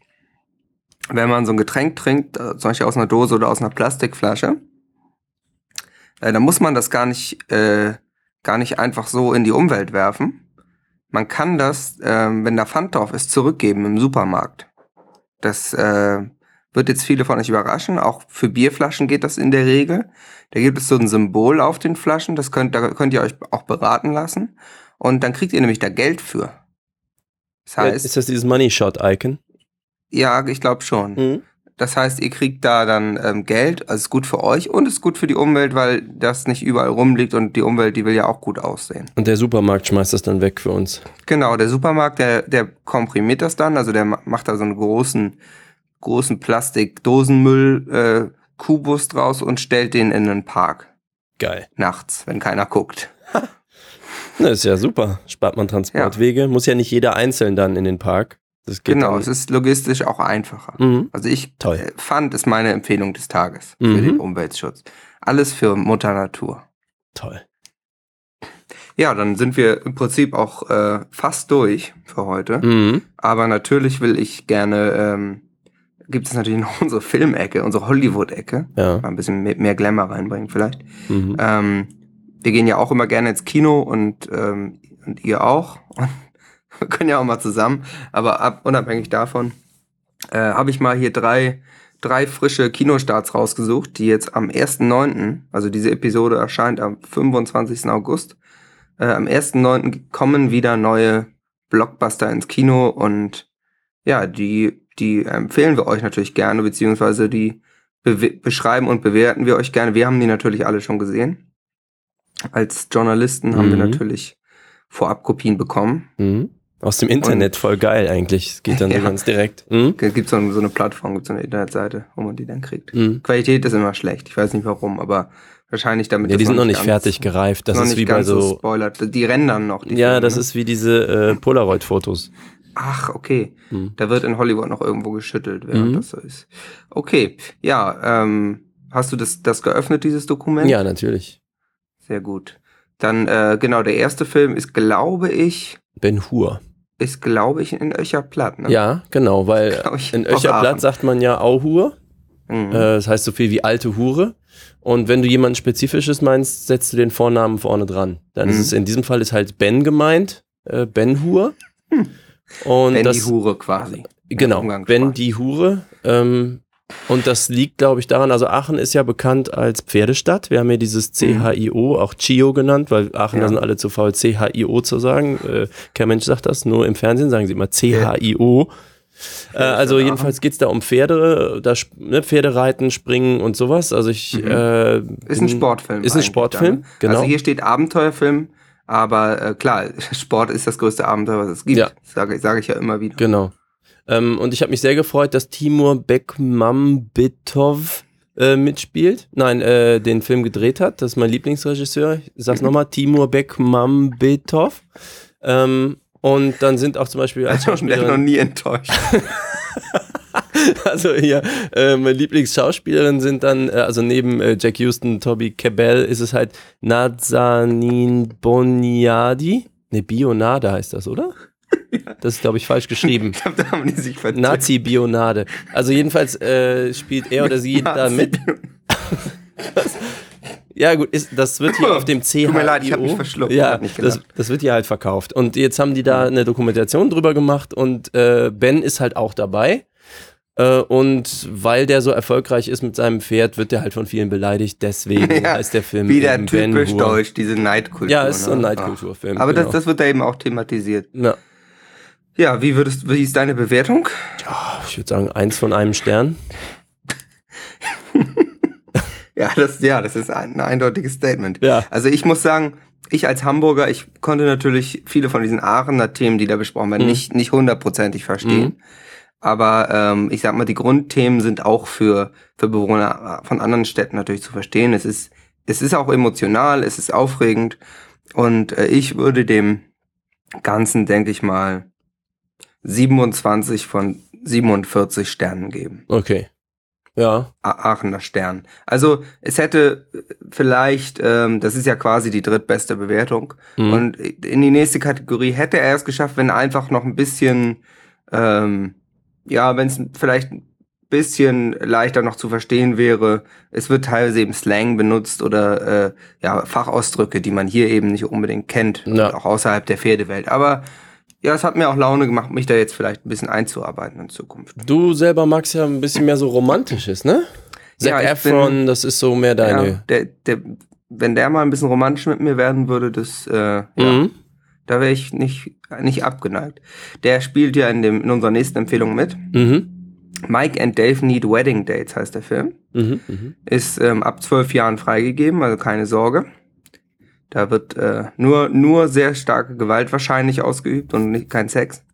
wenn man so ein Getränk trinkt, äh, zum Beispiel aus einer Dose oder aus einer Plastikflasche, äh, dann muss man das gar nicht, äh, gar nicht einfach so in die Umwelt werfen. Man kann das, ähm, wenn da Pfand drauf ist, zurückgeben im Supermarkt. Das äh, wird jetzt viele von euch überraschen. Auch für Bierflaschen geht das in der Regel. Da gibt es so ein Symbol auf den Flaschen. Das könnt, da könnt ihr euch auch beraten lassen. Und dann kriegt ihr nämlich da Geld für. Das heißt, ist das dieses Money Shot-Icon? ja, ich glaube schon. Mhm. Das heißt, ihr kriegt da dann ähm, Geld, also ist gut für euch und ist gut für die Umwelt, weil das nicht überall rumliegt und die Umwelt, die will ja auch gut aussehen. Und der Supermarkt schmeißt das dann weg für uns. Genau, der Supermarkt, der, der komprimiert das dann, also der ma- macht da so einen großen, großen Plastikdosenmüll äh, Kubus draus und stellt den in einen Park Geil. nachts, wenn keiner guckt. Das ist ja super. Spart man Transportwege. Muss ja nicht jeder einzeln dann in den Park. Das geht Genau, es ist logistisch auch einfacher. Mhm. Also ich Toll. äh, fand, ist meine Empfehlung des Tages für Mhm. den Umweltschutz. Alles für Mutter Natur. Toll. Ja, dann sind wir im Prinzip auch äh, fast durch für heute. Mhm. Aber natürlich will ich gerne, ähm, gibt es natürlich noch unsere Filmecke, unsere Hollywood-Ecke. Ja. Mal ein bisschen mehr, mehr Glamour reinbringen vielleicht. Mhm. Ähm, wir gehen ja auch immer gerne ins Kino und, ähm, und ihr auch. Und wir können ja auch mal zusammen. Aber ab, unabhängig davon äh, habe ich mal hier drei, drei frische Kinostarts rausgesucht, die jetzt am 1.9., also diese Episode erscheint am 25. August. Äh, am 1.9. kommen wieder neue Blockbuster ins Kino und ja, die, die empfehlen wir euch natürlich gerne, beziehungsweise die bewe- beschreiben und bewerten wir euch gerne. Wir haben die natürlich alle schon gesehen. Als Journalisten haben wir Mhm. natürlich Vorabkopien bekommen. Mhm. Aus dem Internet voll geil eigentlich. Es geht dann so Ja. ganz direkt. Mhm. Es gibt so, eine- so eine Plattform, gibt so eine Internetseite, wo man die dann kriegt. Mhm. Qualität ist immer schlecht. Ich weiß nicht warum, aber wahrscheinlich damit. Ja, die sind noch nicht fertig gereift. Das ist wie bei so so. spoilert. Die rendern noch. Die Ja, Filme, das ne? ist wie diese äh, Polaroid-Fotos. Ach, okay. Mhm. Da wird in Hollywood noch irgendwo geschüttelt, während Mhm. das so ist. Okay, ja, ähm, hast du das, das geöffnet, dieses Dokument? Ja, natürlich. Sehr gut. Dann, äh, genau, der erste Film ist, glaube ich, Ben Hur. ist, glaube ich, in Öcherplatt, ne? Ja, genau, weil ich, in Öcherplatt sagt man ja Auhur. Mhm. Äh, das heißt so viel wie alte Hure. Und wenn du jemanden Spezifisches meinst, setzt du den Vornamen vorne dran. Dann ist Mhm. es in diesem Fall ist halt Ben gemeint, äh, Ben Hur. Und Wenn das, die Hure quasi. Genau. Ben die Hure. Ähm, und das liegt, glaube ich, daran, also Aachen ist ja bekannt als Pferdestadt. Wir haben ja dieses CHIO, auch Chio genannt, weil Aachen, Mhm. Ja. da sind alle zu faul, CHIO zu sagen. Äh, kein Mensch sagt das, nur im Fernsehen sagen sie immer CHIO. Äh, also jedenfalls geht's da um Pferde, da, ne, Pferde reiten, springen und sowas. Also ich Mhm. äh, Ist ein Sportfilm. Ist ein eigentlich Sportfilm, dann, ne? genau. Also hier steht Abenteuerfilm, aber äh, klar, Sport ist das größte Abenteuer, was es gibt. Ja. Sage, sage ich ja immer wieder. Genau. Ähm, und ich habe mich sehr gefreut, dass Timur Bekmambetov äh, mitspielt. Nein, äh, den Film gedreht hat. Das ist mein Lieblingsregisseur. Ich sag's nochmal, Timur Bekmambetov. Ähm, und dann sind auch zum Beispiel als Der hat noch Schauspielerin, nie enttäuscht. also hier, äh, meine Lieblingsschauspielerin sind dann, äh, also neben äh, Jack Houston, Toby Cabell ist es halt Nazanin Boniadi. Ne, Bionade heißt das, oder? Das ist, glaube ich, falsch geschrieben. Ich glaube, da haben die sich vertippt. Nazi-Bionade. Also jedenfalls äh, spielt er oder sie da mit. Ja gut, ist, das wird hier auf dem CHIO. Tut mir leid, ich hab mich verschluckt, Ja, nicht das, das wird hier halt verkauft. Und jetzt haben die da eine Dokumentation drüber gemacht und äh, Ben ist halt auch dabei. Äh, und weil der so erfolgreich ist mit seinem Pferd, wird der halt von vielen beleidigt. Deswegen Ja, heißt der Film Wieder typisch deutsch, diese Neidkultur. Ja, ist so ein ne? Neidkulturfilm. Aber genau. das, das wird da eben auch thematisiert. ja. Ja, wie würdest, wie ist deine Bewertung? Ich würde sagen, eins von einem Stern. Ja, das, ja, das ist ein, ein eindeutiges Statement. Ja. Also ich muss sagen, ich als Hamburger, ich konnte natürlich viele von diesen Aachener Themen, die da besprochen werden, Mhm. nicht, nicht hundertprozentig verstehen. Aber ähm, ich sag mal, die Grundthemen sind auch für, für Bewohner von anderen Städten natürlich zu verstehen. Es ist, es ist auch emotional, es ist aufregend. Und äh, ich würde dem Ganzen, denke ich mal, 27 von 47 Sternen geben. Okay. Ja. Aachener Stern. Also es hätte äh, vielleicht, ähm, das ist ja quasi die drittbeste Bewertung. Mhm. Und in die nächste Kategorie hätte er es geschafft, wenn einfach noch ein bisschen, ähm, ja, wenn es vielleicht ein bisschen leichter noch zu verstehen wäre. Es wird teilweise eben Slang benutzt oder äh, ja, Fachausdrücke, die man hier eben nicht unbedingt kennt, Ja. auch außerhalb der Pferdewelt. Aber ja, es hat mir auch Laune gemacht, mich da jetzt vielleicht ein bisschen einzuarbeiten in Zukunft. Du selber magst ja ein bisschen mehr so Romantisches, ne? Zac Ja, Efron, das ist so mehr deine. Ja, der, der, wenn der mal ein bisschen romantisch mit mir werden würde, das, äh, ja, Mhm. Da wäre ich nicht, nicht abgeneigt. Der spielt ja in, dem, in unserer nächsten Empfehlung mit. Mhm. Mike and Dave Need Wedding Dates heißt der Film. Mhm. Mhm. Ist ähm, ab zwölf Jahren freigegeben, also keine Sorge. Da wird äh, nur, nur sehr starke Gewalt wahrscheinlich ausgeübt und nicht, kein Sex.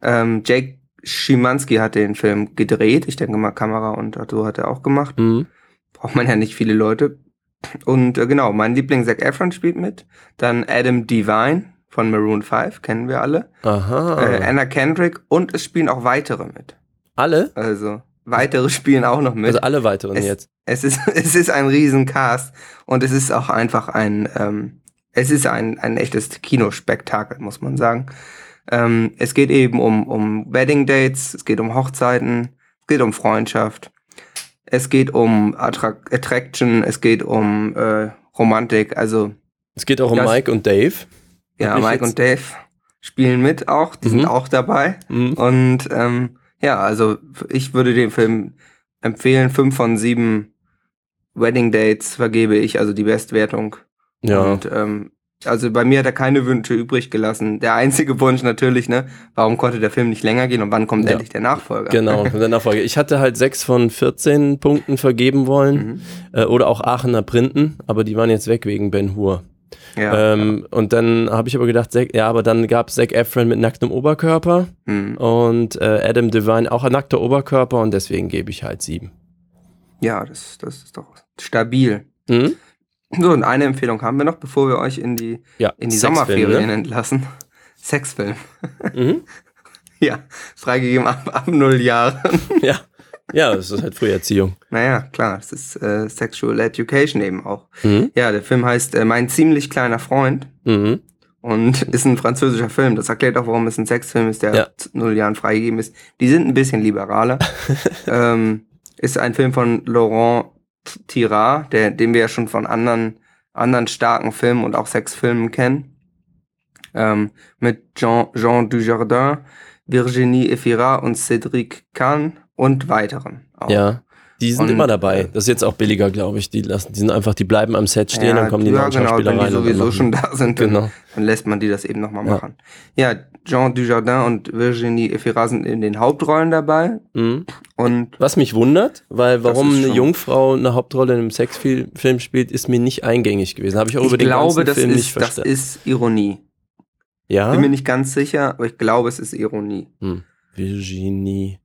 Ähm, Jake Schimanski hat den Film gedreht. Ich denke mal, Kamera und so hat er auch gemacht Mhm. braucht man ja nicht viele Leute. Und äh, genau, mein Liebling Zac Efron spielt mit. Dann Adam Devine von Maroon 5, kennen wir alle. Aha. Äh, Anna Kendrick und es spielen auch weitere mit. alle? Also weitere spielen auch noch mit. Also alle weiteren Es- jetzt. es, ist, es ist ein Riesencast und es ist auch einfach ein, ähm, es ist ein, ein echtes Kinospektakel, muss man sagen. Ähm, es geht eben um, um Wedding Dates, es geht um Hochzeiten, es geht um Freundschaft, es geht um Attra Attraction, es geht um äh, Romantik. Also Es geht auch um Mike und Dave. Ja, Mike und Dave spielen mit auch, die Mhm. sind auch dabei. Mhm. Und ähm, ja, also ich würde den Film empfehlen. Fünf von sieben Wedding Dates vergebe ich, also die Bestwertung. Ja. Und ähm, also bei mir hat er keine Wünsche übrig gelassen. Der einzige Wunsch natürlich, ne, warum konnte der Film nicht länger gehen und wann kommt Ja. endlich der Nachfolger? Genau, der Nachfolge. Ich hatte halt sechs von 14 Punkten vergeben wollen. Mhm. Äh, oder auch Aachener Printen, aber die waren jetzt weg wegen Ben Hur. Ja. Ähm, und dann habe ich aber gedacht, Zac, ja, aber dann gab es Zac Efron mit nacktem Oberkörper Mhm. und äh, Adam Devine auch ein nackter Oberkörper und deswegen gebe ich halt sieben. ja, das, das ist doch stabil. Mhm. So, und eine Empfehlung haben wir noch, bevor wir euch in die, Ja, in die Sommerferien Ne? entlassen. Sexfilm. Mhm. Ja, freigegeben ab, ab null Jahren. Ja. Ja, das ist halt Früherziehung. Naja, klar, es ist äh, Sexual Education eben auch. Mhm. Ja, der Film heißt äh, Mein ziemlich kleiner Freund Mhm. und ist ein französischer Film. Das erklärt auch, warum es ein Sexfilm ist, der Ja. ab null Jahren freigegeben ist. Die sind ein bisschen liberaler. ähm, ist ein Film von Laurent Tirard, der, den wir ja schon von anderen, anderen starken Filmen und auch Sexfilmen kennen. Ähm, mit Jean, Jean Dujardin, Virginie Efira und Cédric Kahn und weiteren. Auch. Ja. Die sind Und, immer dabei. äh, Das ist jetzt auch billiger, glaube ich. Die lassen, die sind einfach, die bleiben am Set stehen, dann kommen die ja, genau, Schauspieler wenn rein. die und dann sowieso schon da sind, dann, Genau. dann lässt man die das eben nochmal Ja. machen. Ja, Jean Dujardin und Virginie Efira sind in den Hauptrollen dabei Mhm. und Was mich wundert, weil warum eine Jungfrau eine Hauptrolle in einem Sexfilm Film spielt, ist mir nicht eingängig gewesen. Habe ich auch ich über den glaube, ganzen das Film nicht ist, das verstanden. ist Ironie. ja? Bin mir nicht ganz sicher, aber ich glaube, es ist Ironie. Hm. Virginie.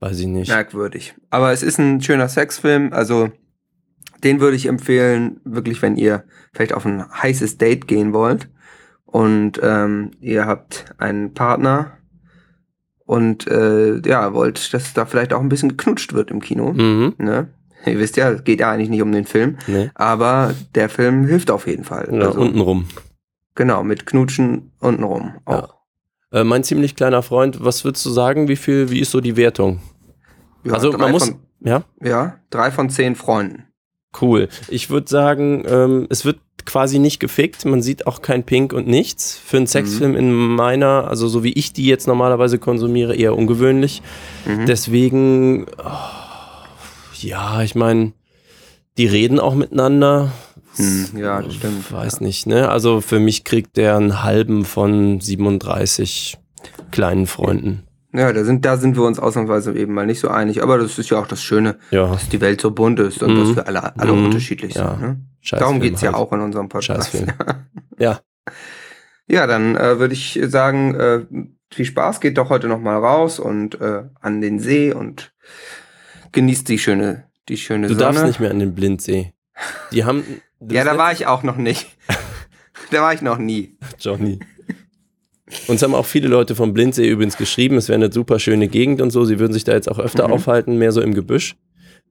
Weiß ich nicht. merkwürdig. Aber es ist ein schöner Sexfilm, also den würde ich empfehlen, wirklich, wenn ihr vielleicht auf ein heißes Date gehen wollt und ähm, ihr habt einen Partner und äh, ja, wollt, dass da vielleicht auch ein bisschen geknutscht wird im Kino. Mhm. Ne? Ihr wisst ja, es geht ja eigentlich nicht um den Film, Nee. aber der Film hilft auf jeden Fall. Ja, also, untenrum. Genau, mit Knutschen untenrum auch. Äh, mein ziemlich kleiner Freund, was würdest du sagen, wie viel, wie ist so die Wertung? Ja, also man muss, Von, ja, ja, drei von zehn Freunden. cool. Ich würde sagen, ähm, es wird quasi nicht gefickt, man sieht auch kein Pink und nichts. Für einen Sexfilm in meiner, also so wie ich die jetzt normalerweise konsumiere, eher ungewöhnlich. Mhm. Deswegen, oh, ja, ich meine, die reden auch miteinander. Hm, ja, das stimmt. Weiß nicht, ne? Also für mich kriegt der einen halben von 37 kleinen Freunden. Ja, da sind, da sind wir uns ausnahmsweise eben mal nicht so einig. Aber das ist ja auch das Schöne, Ja, dass die Welt so bunt ist und Mhm. dass wir alle, alle Mhm. unterschiedlich Ja. sind. Ne? Darum geht's ja halt. auch in unserem Podcast. Ja, Ja, dann äh, würde ich sagen, äh, viel Spaß, geht doch heute noch mal raus und äh, an den See und genießt die schöne, die schöne du Sonne. darfst nicht mehr an den Blindsee. Die haben. Ja, da war ich auch noch nicht. da war ich noch nie. Johnny. Uns haben auch viele Leute vom Blindsee übrigens geschrieben, es wäre eine super schöne Gegend und so. Sie würden sich da jetzt auch öfter Mhm. aufhalten, mehr so im Gebüsch.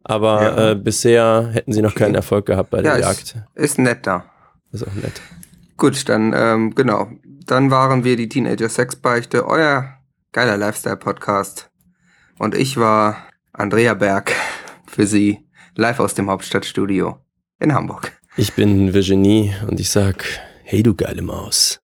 Aber Ja. äh, bisher hätten sie noch keinen Erfolg gehabt bei der Ja, Jagd. Ist nett da. Das ist auch nett. Gut, dann, ähm, genau. Dann waren wir die Teenager Sexbeichte, euer geiler Lifestyle-Podcast. Und ich war Andrea Berg für Sie, live aus dem Hauptstadtstudio in Hamburg. Ich bin Virginie und ich sag, hey du geile Maus.